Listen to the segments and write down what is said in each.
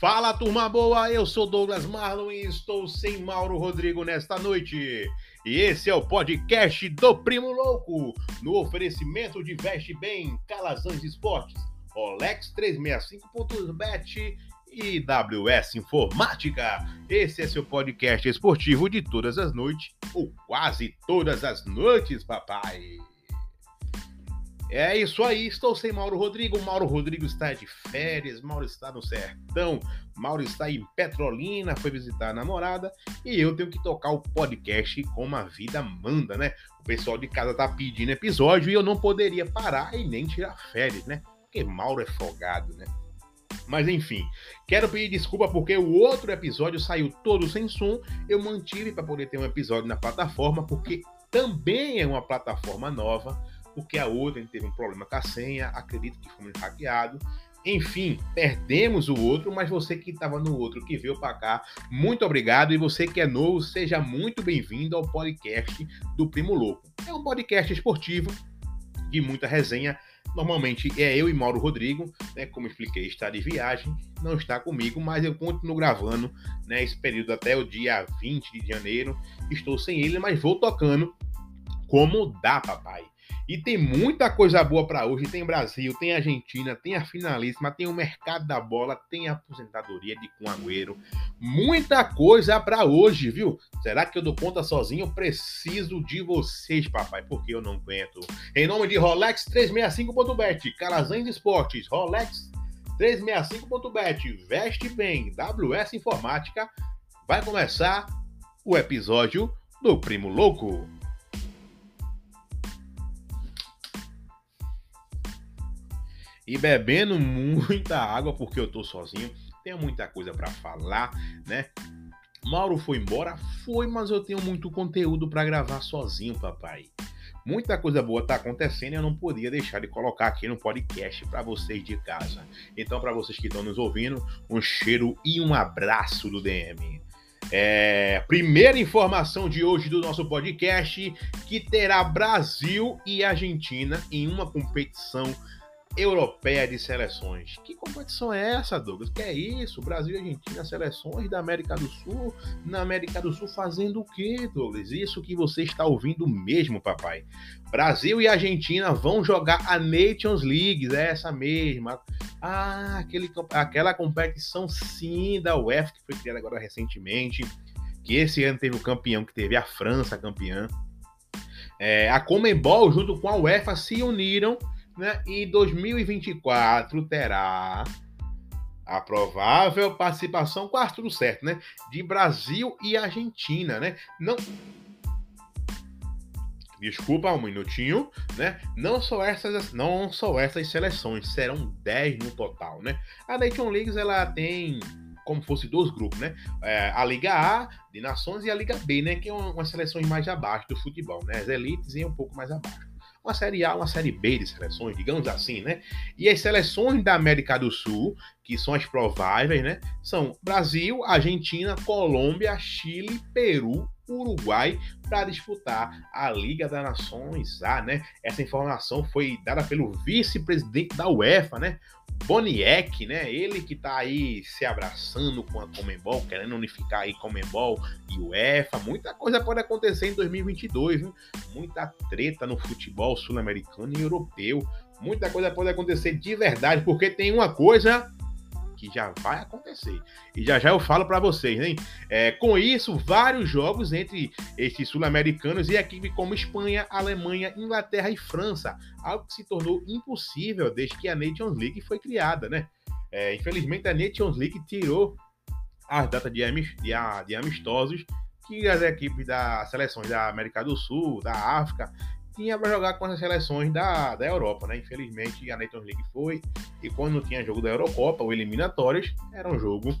Fala turma boa, eu sou Douglas Marlon e estou sem Mauro Rodrigo nesta noite. E esse é o podcast do Primo Louco, no oferecimento de Veste Bem, Calazans Esportes, Rolex 365.bet e WS Informática. Esse é seu podcast esportivo de todas as noites, ou quase todas as noites, papai. É isso aí, estou sem Mauro Rodrigo. Mauro Rodrigo está de férias, Mauro está no sertão, Mauro está em Petrolina, foi visitar a namorada e eu tenho que tocar o podcast como a vida manda, né? O pessoal de casa tá pedindo episódio e eu não poderia parar e nem tirar férias, né? Porque Mauro é folgado, né? Mas enfim, quero pedir desculpa porque o outro episódio saiu todo sem som. Eu mantive para poder ter um episódio na plataforma, porque também é uma plataforma nova porque a outra teve um problema com a senha, acredito que fomos hackeados. Enfim, perdemos o outro, mas você que estava no outro, que veio para cá, muito obrigado. E você que é novo, seja muito bem-vindo ao podcast do Primo Louco. É um podcast esportivo de muita resenha. Normalmente é eu e Mauro Rodrigo, né? Como expliquei, está de viagem, não está comigo, mas eu continuo gravando, né? Esse período até o dia 20 de janeiro. Estou sem ele, mas vou tocando como dá, papai. E tem muita coisa boa para hoje. Tem Brasil, tem Argentina, tem a finalíssima, tem o mercado da bola, tem a aposentadoria de Cunagüero. Muita coisa para hoje, viu? Será que eu dou conta sozinho? Preciso de vocês, papai, porque eu não aguento. Em nome de Rolex 365.bet, Calazans Esportes, Rolex 365.bet, veste bem, WS Informática. Vai começar o episódio do Primo Louco. E bebendo muita água porque eu tô sozinho. Tenho muita coisa para falar, né? Mauro foi embora? Foi, mas eu tenho muito conteúdo para gravar sozinho, papai. Muita coisa boa tá acontecendo e eu não podia deixar de colocar aqui no podcast para vocês de casa. Então, para vocês que estão nos ouvindo, um cheiro e um abraço do DM. É, primeira informação de hoje do nosso podcast que terá Brasil e Argentina em uma competição Europeia de Seleções. Que competição é essa, Douglas? Que é isso? Brasil e Argentina, seleções da América do Sul. Na América do Sul fazendo o quê, Douglas? Isso que você está ouvindo mesmo, papai. Brasil e Argentina vão jogar a Nations League, é essa mesma. Ah, aquele, aquela competição sim da UEFA que foi criada agora recentemente. Que esse ano teve o campeão, que teve a França campeã. É, a Comembol junto com a UEFA se uniram né? E 2024 terá a provável participação, quase tudo certo, né? De Brasil e Argentina, né? Não. Desculpa um minutinho, né? Não só essas, não só essas seleções, serão 10 no total, né? A Nation League ela tem como fosse dois grupos, né? É, a Liga A de Nações e a Liga B, né? Que é uma, umas seleções mais abaixo do futebol, né? As elites e um pouco mais abaixo uma série A, uma série B de seleções, digamos assim, né? E as seleções da América do Sul, que são as prováveis, né? São Brasil, Argentina, Colômbia, Chile, Peru, Uruguai para disputar a Liga das Nações A, né? Essa informação foi dada pelo vice-presidente da UEFA, né? Boniek, né? Ele que tá aí se abraçando com a Comembol, querendo unificar aí Comembol e UEFA. Muita coisa pode acontecer em 2022, viu? Muita treta no futebol sul-americano e europeu. Muita coisa pode acontecer de verdade, porque tem uma coisa que já vai acontecer. E já já eu falo para vocês, hein? É, com isso, vários jogos entre esses sul-americanos e equipes como Espanha, Alemanha, Inglaterra e França, algo que se tornou impossível desde que a Nations League foi criada, né? É, infelizmente, a Nations League tirou as datas de, de amistosos que as equipes das seleções da América do Sul, da África tinha para jogar com as seleções da, da Europa, né? Infelizmente a Nations League foi, e quando tinha jogo da Eurocopa ou eliminatórias, era um jogo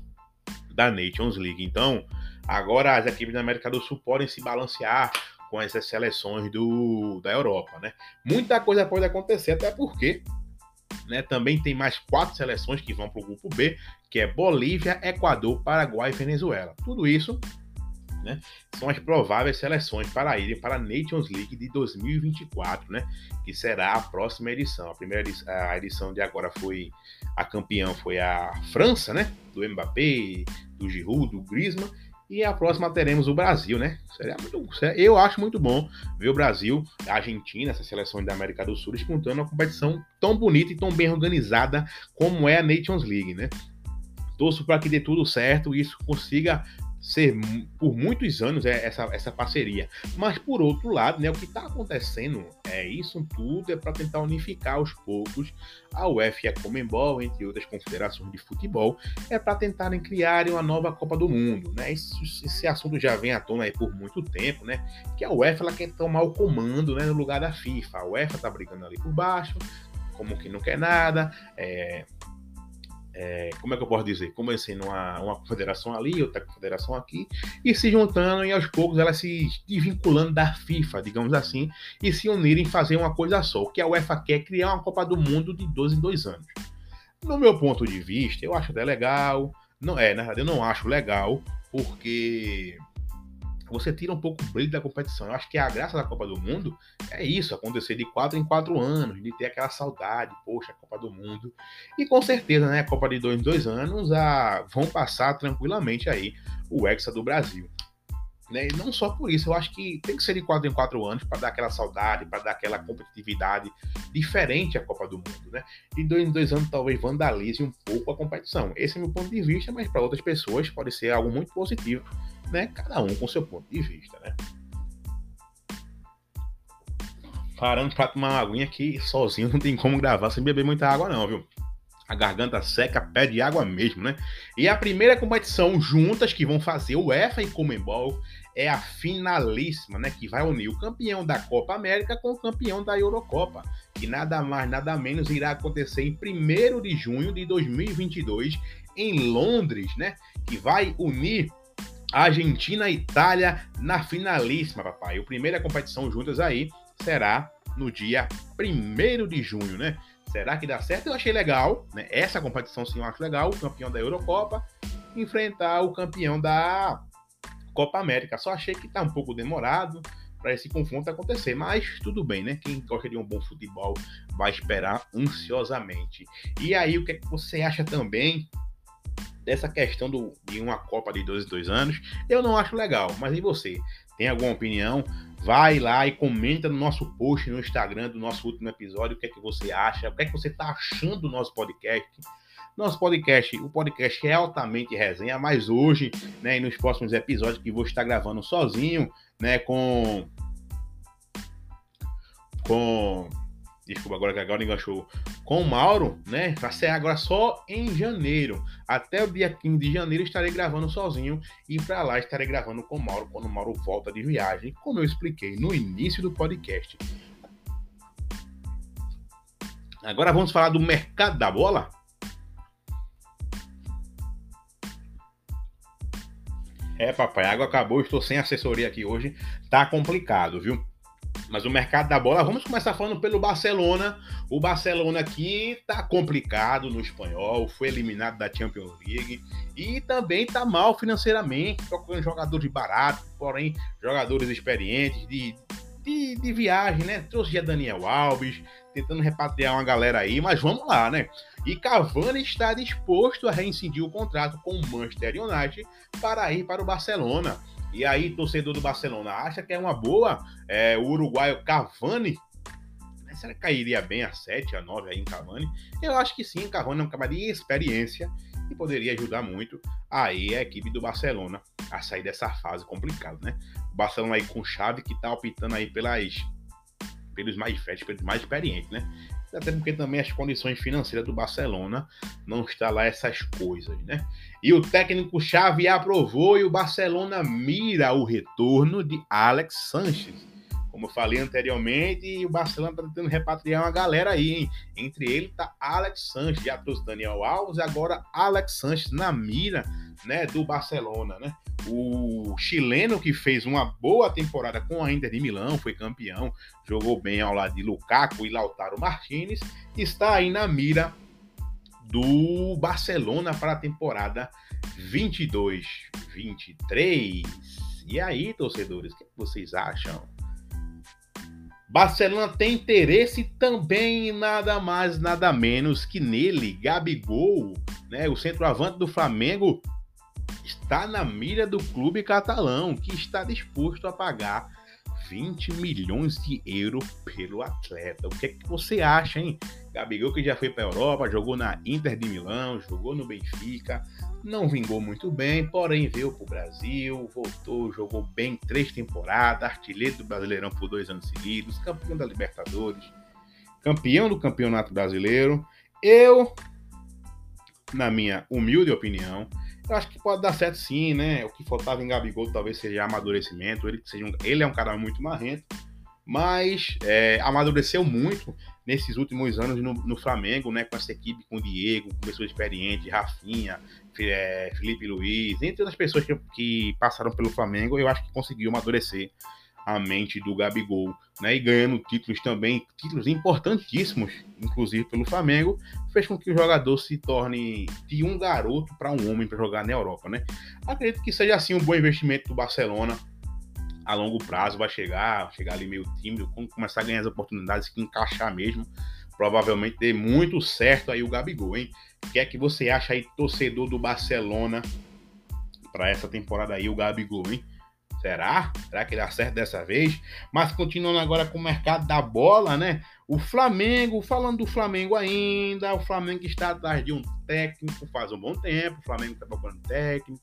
da Nations League. Então, agora as equipes da América do Sul podem se balancear com essas seleções do, da Europa, né? Muita coisa pode acontecer, até porque né, também tem mais quatro seleções que vão para o grupo B, que é Bolívia, Equador, Paraguai e Venezuela. Tudo isso né? São as prováveis seleções para irem para a Nations League de 2024, né? Que será a próxima edição. A primeira edição, a edição de agora foi a campeã foi a França, né? Do Mbappé, do Giroud, do Griezmann. E a próxima teremos o Brasil, né? Seria muito, eu acho muito bom ver o Brasil, a Argentina, essas seleções da América do Sul disputando uma competição tão bonita e tão bem organizada como é a Nations League, né? Torço para que dê tudo certo e isso consiga ser por muitos anos é, essa, essa parceria. Mas por outro lado, né, o que está acontecendo é isso tudo é para tentar unificar aos poucos a UEFA e a Comembol, entre outras confederações de futebol, é para tentarem criarem uma nova Copa do Mundo, né? Esse, esse, assunto já vem à tona aí por muito tempo, né? Que a UEFA ela quer tomar o comando, né, no lugar da FIFA. A UEFA tá brigando ali por baixo, como que não quer nada, é, é, como é que eu posso dizer? Começando uma, uma confederação ali, outra confederação aqui, e se juntando e aos poucos elas se desvinculando da FIFA, digamos assim, e se unirem e fazer uma coisa só. O que a UEFA quer é criar uma Copa do Mundo de dois em dois anos. No meu ponto de vista, eu acho até legal. Não é, na verdade, eu não acho legal, porque você tira um pouco o brilho da competição. Eu acho que a graça da Copa do Mundo é isso, acontecer de quatro em quatro anos, de ter aquela saudade, poxa, Copa do Mundo. E com certeza, né, a Copa de dois em dois anos a, vão passar tranquilamente aí o Hexa do Brasil. Né? E não só por isso, eu acho que tem que ser de quatro em quatro anos para dar aquela saudade, para dar aquela competitividade diferente à Copa do Mundo. Né? De dois em dois anos talvez vandalize um pouco a competição. Esse é meu ponto de vista, mas para outras pessoas pode ser algo muito positivo né? Cada um com seu ponto de vista, né? Parando para tomar uma aguinha aqui, sozinho não tem como gravar sem beber muita água não, viu? A garganta seca pede água mesmo, né? E a primeira competição juntas que vão fazer o EFA e Comembol é a finalíssima, né? Que vai unir o campeão da Copa América com o campeão da Eurocopa, que nada mais, nada menos irá acontecer em 1 de junho de 2022 em Londres, né? Que vai unir Argentina e Itália na finalíssima, papai. O primeira competição juntas aí será no dia 1 de junho, né? Será que dá certo? Eu achei legal, né? Essa competição sim eu acho legal. O campeão da Eurocopa enfrentar o campeão da Copa América. Só achei que tá um pouco demorado para esse confronto acontecer, mas tudo bem, né? Quem gosta de um bom futebol vai esperar ansiosamente. E aí, o que, é que você acha também dessa questão do, de uma Copa de 12 dois anos, eu não acho legal. Mas e você? Tem alguma opinião? Vai lá e comenta no nosso post no Instagram do nosso último episódio o que é que você acha, o que é que você está achando do nosso podcast. Nosso podcast, o podcast é altamente resenha, mas hoje, né, e nos próximos episódios que vou estar gravando sozinho, né, com com desculpa, agora que agora enganchou, com o Mauro, né? Vai ser agora só em janeiro. Até o dia 15 de janeiro estarei gravando sozinho e para lá estarei gravando com o Mauro quando o Mauro volta de viagem, como eu expliquei no início do podcast. Agora vamos falar do mercado da bola? É, papai, a água acabou, estou sem assessoria aqui hoje. Tá complicado, viu? Mas o mercado da bola, vamos começar falando pelo Barcelona. O Barcelona aqui tá complicado no espanhol, foi eliminado da Champions League e também tá mal financeiramente, procurando jogadores baratos, porém jogadores experientes de, de, de viagem, né? Trouxe já Daniel Alves, tentando repatriar uma galera aí, mas vamos lá, né? E Cavani está disposto a reincidir o contrato com o Manchester United para ir para o Barcelona. E aí, torcedor do Barcelona, acha que é uma boa é, o uruguaio Cavani? Será que cairia bem a 7, a 9 aí em Cavani? Eu acho que sim, Cavani é um cara de experiência e poderia ajudar muito aí a equipe do Barcelona a sair dessa fase complicada, né? O Barcelona aí com chave que tá optando aí pelas, pelos mais velhos, pelos mais experientes, né? Até porque também as condições financeiras do Barcelona não está lá essas coisas, né? E o técnico Xavi aprovou e o Barcelona mira o retorno de Alex Sanches. Como eu falei anteriormente, o Barcelona está tentando repatriar uma galera aí, hein? Entre ele tá Alex Sanches, já trouxe Daniel Alves, agora Alex Sanches na mira, né, do Barcelona, né? O chileno que fez uma boa temporada com a Inter de Milão, foi campeão, jogou bem ao lado de Lukaku e Lautaro Martinez, está aí na mira do Barcelona para a temporada 22-23. E aí, torcedores, o que vocês acham? Barcelona tem interesse também em nada mais, nada menos que nele, Gabigol, né, o centroavante do Flamengo, está na mira do clube catalão, que está disposto a pagar 20 milhões de euros pelo atleta. O que é que você acha, hein? Gabigol que já foi para a Europa, jogou na Inter de Milão, jogou no Benfica, não vingou muito bem, porém veio para o Brasil, voltou, jogou bem três temporadas, artilheiro do Brasileirão por dois anos seguidos, campeão da Libertadores, campeão do Campeonato Brasileiro. Eu, na minha humilde opinião, eu acho que pode dar certo sim, né? O que faltava em Gabigol talvez seja amadurecimento. Ele, seja um, ele é um cara muito marrento, mas é, amadureceu muito nesses últimos anos no, no, Flamengo, né? Com essa equipe, com o Diego, com pessoas experientes, Rafinha, é, Felipe Luiz, entre outras pessoas que, que passaram pelo Flamengo, eu acho que conseguiu amadurecer a mente do Gabigol, né? E ganhando títulos também, títulos importantíssimos, inclusive pelo Flamengo, fez com que o jogador se torne de um garoto para um homem para jogar na Europa, né? Acredito que seja assim um bom investimento do Barcelona a longo prazo, vai chegar, chegar ali meio tímido, quando começar a ganhar as oportunidades que encaixar mesmo, provavelmente dê muito certo aí o Gabigol, hein? O que é que você acha aí, torcedor do Barcelona, para essa temporada aí, o Gabigol, hein? Será? Será que dá certo dessa vez? Mas continuando agora com o mercado da bola, né? O Flamengo, falando do Flamengo ainda, o Flamengo está atrás de um técnico faz um bom tempo. O Flamengo está procurando técnico.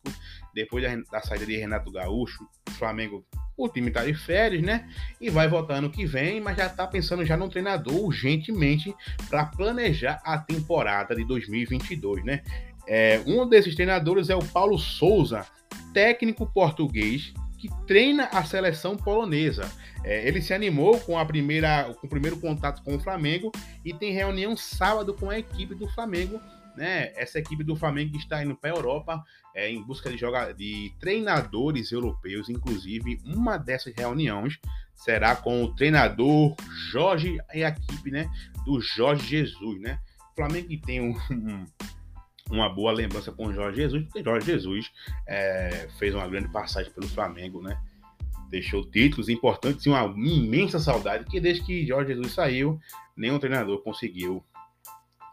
Depois da, da, saída de Renato Gaúcho, o Flamengo, o time está de férias, né? E vai voltar ano que vem, mas já está pensando já no treinador urgentemente para planejar a temporada de 2022, né? É, um desses treinadores é o Paulo Souza, técnico português que treina a seleção polonesa. É, ele se animou com a primeira, com o primeiro contato com o Flamengo e tem reunião sábado com a equipe do Flamengo. Né? Essa equipe do Flamengo está indo para a Europa é, em busca de, jogar, de treinadores europeus. Inclusive, uma dessas reuniões será com o treinador Jorge e a equipe né, do Jorge Jesus. Né? O Flamengo tem um, um uma boa lembrança com o Jorge Jesus, porque Jorge Jesus é, fez uma grande passagem pelo Flamengo, né? Deixou títulos importantes e uma imensa saudade, que desde que Jorge Jesus saiu, nenhum treinador conseguiu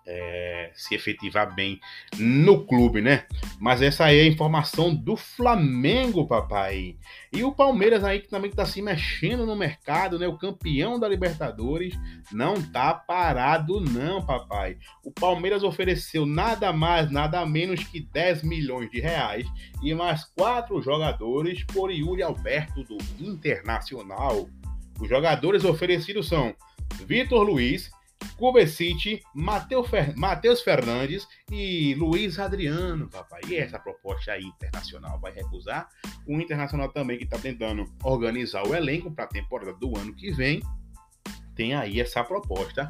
é, se efetivar bem no clube, né? Mas essa aí é a informação do Flamengo, papai. E o Palmeiras aí que também está se mexendo no mercado, né? O campeão da Libertadores não tá parado, não, papai. O Palmeiras ofereceu nada mais, nada menos que 10 milhões de reais e mais quatro jogadores por Yuri Alberto do Internacional. Os jogadores oferecidos são Vitor Luiz, Cubecite, Matheus Fer... Fernandes e Luiz Adriano, papai. E essa proposta aí internacional vai recusar? O Internacional também que está tentando organizar o elenco para a temporada do ano que vem. Tem aí essa proposta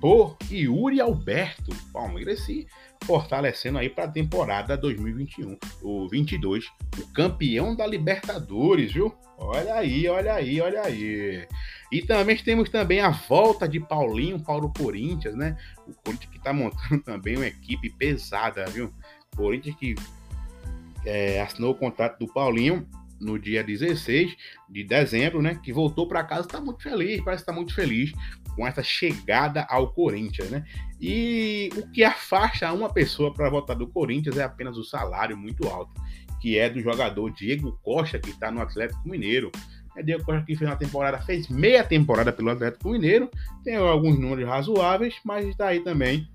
por Yuri Alberto. Palmeiras se fortalecendo aí para a temporada 2021, o 22, o campeão da Libertadores, viu? Olha aí, olha aí, olha aí. E também temos também a volta de Paulinho para o Corinthians, né? O Corinthians que está montando também uma equipe pesada, viu? Corinthians que é, assinou o contrato do Paulinho no dia 16 de dezembro, né? Que voltou para casa, está muito feliz, parece estar tá muito feliz com essa chegada ao Corinthians, né? E o que afasta uma pessoa para voltar do Corinthians é apenas o salário muito alto, que é do jogador Diego Costa, que está no Atlético Mineiro. Diego Costa que fez uma temporada, fez meia temporada pelo Atlético Mineiro, tem alguns números razoáveis, mas está aí também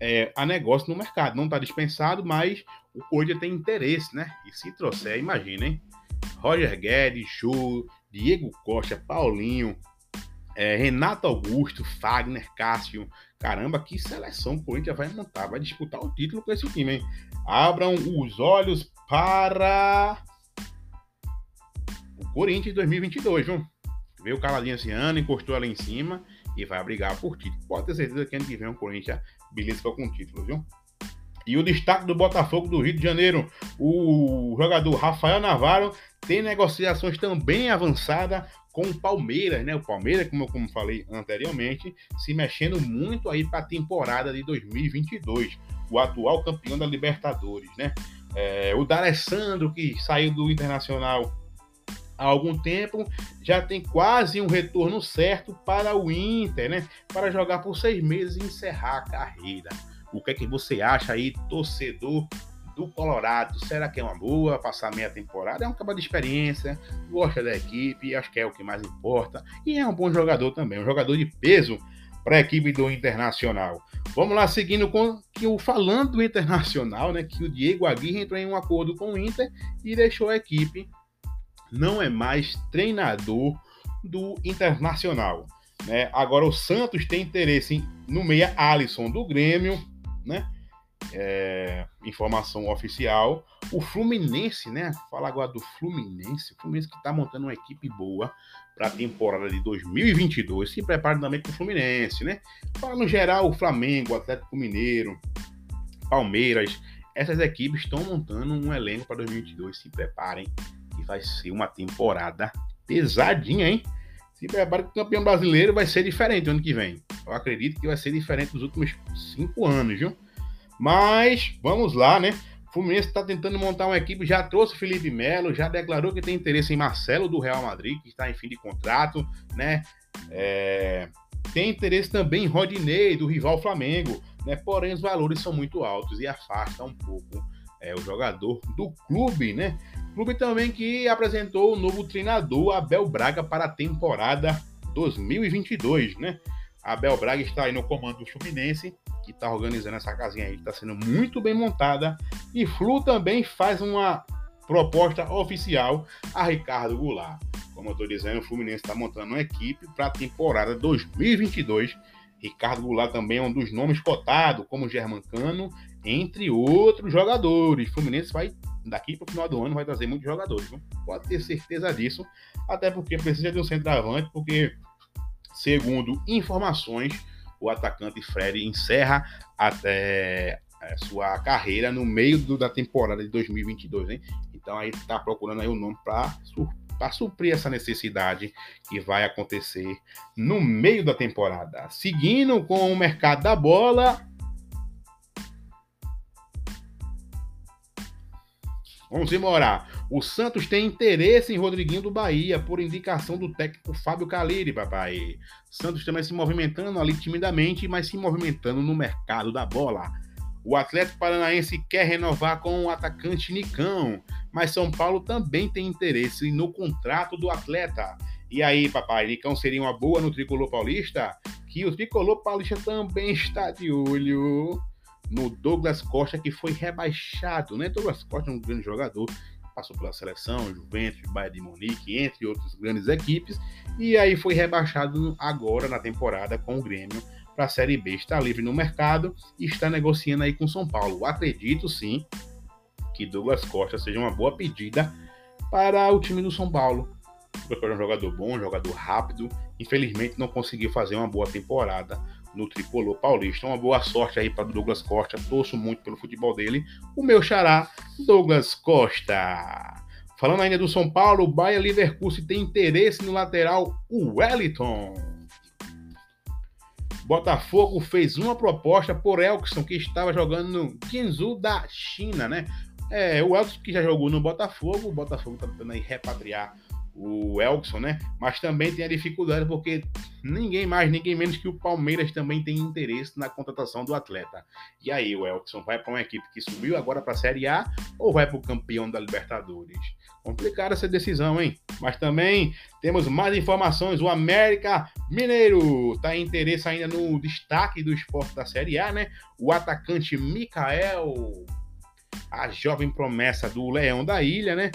é, a negócio no mercado. Não está dispensado, mas o Corinthians tem interesse, né? E se trouxer, imagina, hein? Roger Guedes, Chu, Diego Costa, Paulinho, é, Renato Augusto, Fagner, Cássio. Caramba, que seleção o Corinthians vai montar, vai disputar o título com esse time, hein? Abram os olhos para o Corinthians 2022, viu? Veio caladinho esse ano, encostou ali em cima e vai brigar por título. Pode ter certeza que ano que vem o Corinthians belisca com título, viu? E o destaque do Botafogo do Rio de Janeiro, o jogador Rafael Navarro tem negociações também avançadas com o Palmeiras, né? O Palmeiras, como eu como falei anteriormente, se mexendo muito aí para a temporada de 2022, o atual campeão da Libertadores, né? É, o D'Alessandro, que saiu do Internacional há algum tempo, já tem quase um retorno certo para o Inter, né? Para jogar por seis meses e encerrar a carreira. O que é que você acha aí, torcedor do Colorado? Será que é uma boa passar meia temporada? É um cabo de experiência, gosta da equipe, acho que é o que mais importa. E é um bom jogador também, um jogador de peso para a equipe do Internacional. Vamos lá, seguindo com que o falando do Internacional, né? Que o Diego Aguirre entrou em um acordo com o Inter e deixou a equipe não é mais treinador do Internacional. Né? Agora o Santos tem interesse no meia Alisson do Grêmio, né? É, informação oficial. O Fluminense, né? Fala agora do Fluminense. O Fluminense que está montando uma equipe boa para a temporada de 2022. Se prepara também para o Fluminense, né? Fala no geral o Flamengo, o Atlético Mineiro, Palmeiras. Essas equipes estão montando um elenco para 2022. Se preparem vai ser uma temporada pesadinha, hein? Se prepara que o campeão brasileiro vai ser diferente ano que vem. Eu acredito que vai ser diferente dos últimos cinco anos, viu? Mas vamos lá, né? O Fluminense está tentando montar uma equipe, já trouxe Felipe Melo, já declarou que tem interesse em Marcelo do Real Madrid, que está em fim de contrato, né? É... Tem interesse também em Rodinei, do rival Flamengo, né? Porém, os valores são muito altos e afasta um pouco é, o jogador do clube, né? Clube também que apresentou o novo treinador Abel Braga para a temporada 2022, né? Abel Braga está aí no comando do Fluminense, que está organizando essa casinha aí, está sendo muito bem montada. E Flu também faz uma proposta oficial a Ricardo Goulart. Como eu estou dizendo, o Fluminense está montando uma equipe para a temporada 2022. Ricardo Goulart também é um dos nomes cotados, como Germancano, entre outros jogadores. Fluminense vai daqui para o final do ano vai trazer muitos jogadores. Viu? Pode ter certeza disso, até porque precisa de um centroavante, porque, segundo informações, o atacante Fred encerra até a sua carreira no meio do, da temporada de 2022, hein? Então aí está procurando aí o um nome para para suprir essa necessidade que vai acontecer no meio da temporada. Seguindo com o mercado da bola, Vamos embora. O Santos tem interesse em Rodriguinho do Bahia, por indicação do técnico Fábio Caliri, papai. Santos também se movimentando ali timidamente, mas se movimentando no mercado da bola. O Atlético Paranaense quer renovar com o atacante Nicão, mas São Paulo também tem interesse no contrato do atleta. E aí, papai, Nicão seria uma boa no tricolor paulista? Que o tricolor paulista também está de olho no Douglas Costa, que foi rebaixado, né? Douglas Costa é um grande jogador, passou pela seleção, Juventus, Bayern de Munique, entre outras grandes equipes, e aí foi rebaixado agora na temporada com o Grêmio para a Série B. Está livre no mercado e está negociando aí com São Paulo. Acredito sim que Douglas Costa seja uma boa pedida para o time do São Paulo. Porque é um jogador bom, um jogador rápido. Infelizmente não conseguiu fazer uma boa temporada no tricolor paulista. Uma boa sorte aí para Douglas Costa. Torço muito pelo futebol dele. O meu xará, Douglas Costa. Falando ainda do São Paulo, o Bayer Leverkusen tem interesse no lateral Wellington. Botafogo fez uma proposta por Elkson, que estava jogando no Jinzu da China, né? É, o Elkson que já jogou no Botafogo, o Botafogo está tentando aí repatriar o Elkson, né? Mas também tem a dificuldade porque ninguém mais, ninguém menos que o Palmeiras também tem interesse na contratação do atleta. E aí, o Elkson vai para uma equipe que subiu agora para a Série A ou vai para o campeão da Libertadores? Complicada essa decisão, hein? Mas também temos mais informações. O América Mineiro está em interesse ainda no destaque do esporte da Série A, né? O atacante Mikael, a jovem promessa do Leão da Ilha, né?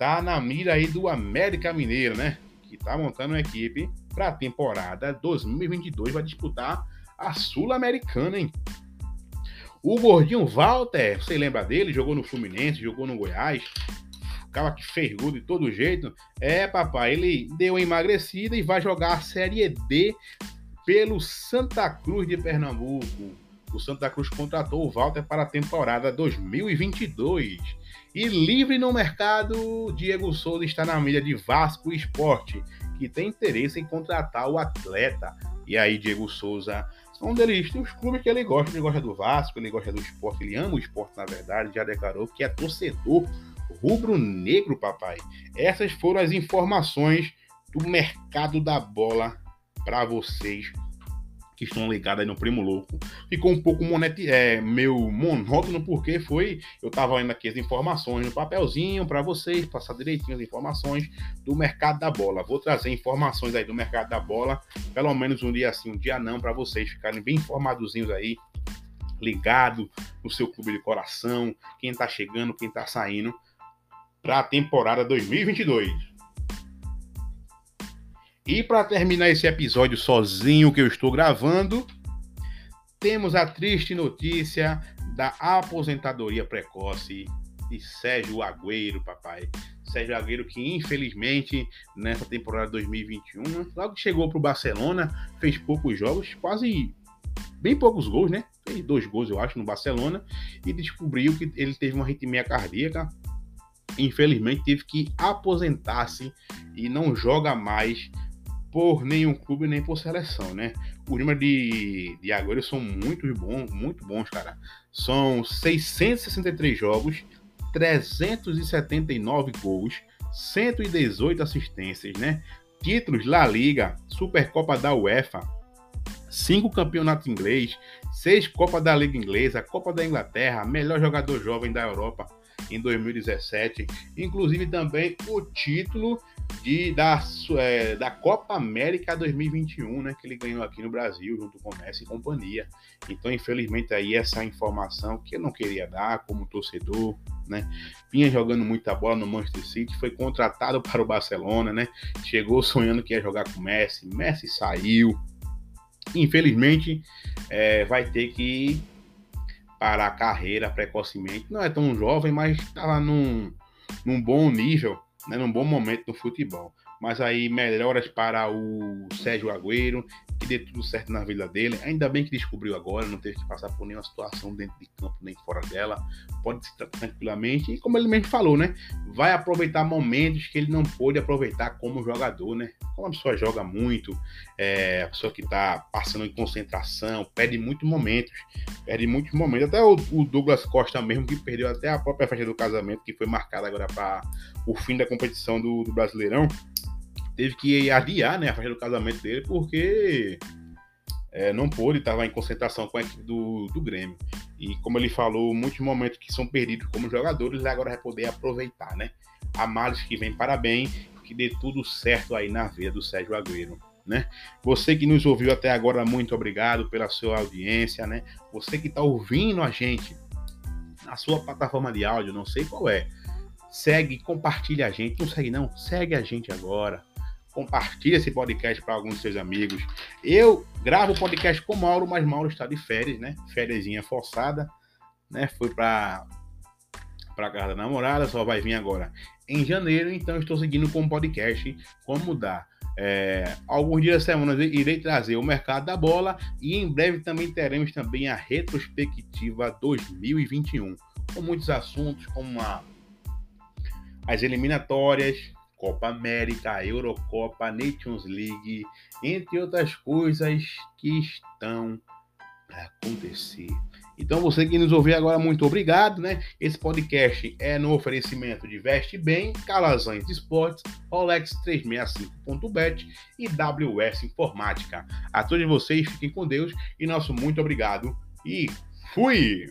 Tá na mira aí do América Mineiro, né? Que tá montando uma equipe para a temporada 2022, vai disputar a Sul-Americana, hein? O gordinho Walter, você lembra dele? Jogou no Fluminense, jogou no Goiás, ficava que ferrou de todo jeito. É, papai, ele deu emagrecida e vai jogar a Série D pelo Santa Cruz de Pernambuco. O Santa Cruz contratou o Walter para a temporada 2022. E livre no mercado, Diego Souza está na mídia de Vasco Esporte, que tem interesse em contratar o atleta. E aí, Diego Souza onde ele tem os clubes que ele gosta. Ele gosta do Vasco, ele gosta do esporte, ele ama o esporte, na verdade, já declarou que é torcedor rubro-negro, papai. Essas foram as informações do mercado da bola para vocês que estão ligados aí no Primo Louco. Ficou um pouco monete, é, meu monótono, porque foi. Eu tava lendo aqui as informações no papelzinho para vocês, passar direitinho as informações do mercado da bola. Vou trazer informações aí do mercado da bola, pelo menos um dia assim, um dia não, para vocês ficarem bem informadozinhos aí ligado no seu clube de coração, quem tá chegando, quem tá saindo para a temporada 2022. E para terminar esse episódio sozinho que eu estou gravando, temos a triste notícia da aposentadoria precoce de Sérgio Agüero, papai. Sérgio Agüero que infelizmente nessa temporada 2021, logo que chegou para o Barcelona, fez poucos jogos, quase bem poucos gols, né? Fez dois gols, eu acho, no Barcelona e descobriu que ele teve uma arritmia cardíaca. Infelizmente teve que aposentar-se e não joga mais por nenhum clube nem por seleção, né? Os números de, de Agüero são muito bons, muito bons, cara. São 663 jogos, 379 gols, 118 assistências, né? Títulos La Liga, Supercopa da UEFA, cinco campeonatos inglês, seis Copa da Liga Inglesa, Copa da Inglaterra, melhor jogador jovem da Europa em 2017, inclusive também o título de, da, é, da Copa América 2021, né, que ele ganhou aqui no Brasil, junto com Messi e companhia. Então, infelizmente, aí essa informação que eu não queria dar como torcedor, né, vinha jogando muita bola no Manchester City, foi contratado para o Barcelona, né, chegou sonhando que ia jogar com Messi, Messi saiu. Infelizmente, é, vai ter que parar a carreira precocemente. Não é tão jovem, mas estava num, num bom nível né, num bom momento no futebol. Mas aí melhoras para o Sérgio Agüero, dê tudo certo na vida dele. Ainda bem que descobriu agora, não teve que passar por nenhuma situação dentro de campo nem fora dela. Pode se tranquilamente. E como ele mesmo falou, né? Vai aproveitar momentos que ele não pôde aproveitar como jogador, né? Como a pessoa joga muito, é, a pessoa que está passando em concentração, perde muitos momentos. Perde muitos momentos. Até o, o Douglas Costa mesmo, que perdeu até a própria festa do casamento, que foi marcada agora para o fim da competição do, do Brasileirão teve que adiar né, a festa do casamento dele porque é, não pôde, estava em concentração com a equipe do, do Grêmio. E como ele falou, muitos momentos que são perdidos como jogadores, agora vai poder aproveitar, né? A males que vem, parabéns, que dê tudo certo aí na veia do Sérgio Agüero. Né? Você que nos ouviu até agora, muito obrigado pela sua audiência, né? Você que está ouvindo a gente na sua plataforma de áudio, não sei qual é, segue, compartilha a gente, não segue não, segue a gente agora, compartilhe esse podcast para alguns de seus amigos. Eu gravo o podcast com Mauro, mas Mauro está de férias, né? Férias forçada, né? Foi para para casa da namorada, só vai vir agora em janeiro, então estou seguindo com o podcast como mudar. É, alguns dias da semana irei trazer o mercado da bola e em breve também teremos também a retrospectiva 2021 com muitos assuntos como a, as eliminatórias, Copa América, Eurocopa, Nations League, entre outras coisas que estão para acontecer. Então você que nos ouviu agora, muito obrigado, né? Esse podcast é no oferecimento de Veste Bem, Calazans Esportes, Rolex 365.bet e WS Informática. A todos vocês, fiquem com Deus e nosso muito obrigado e fui!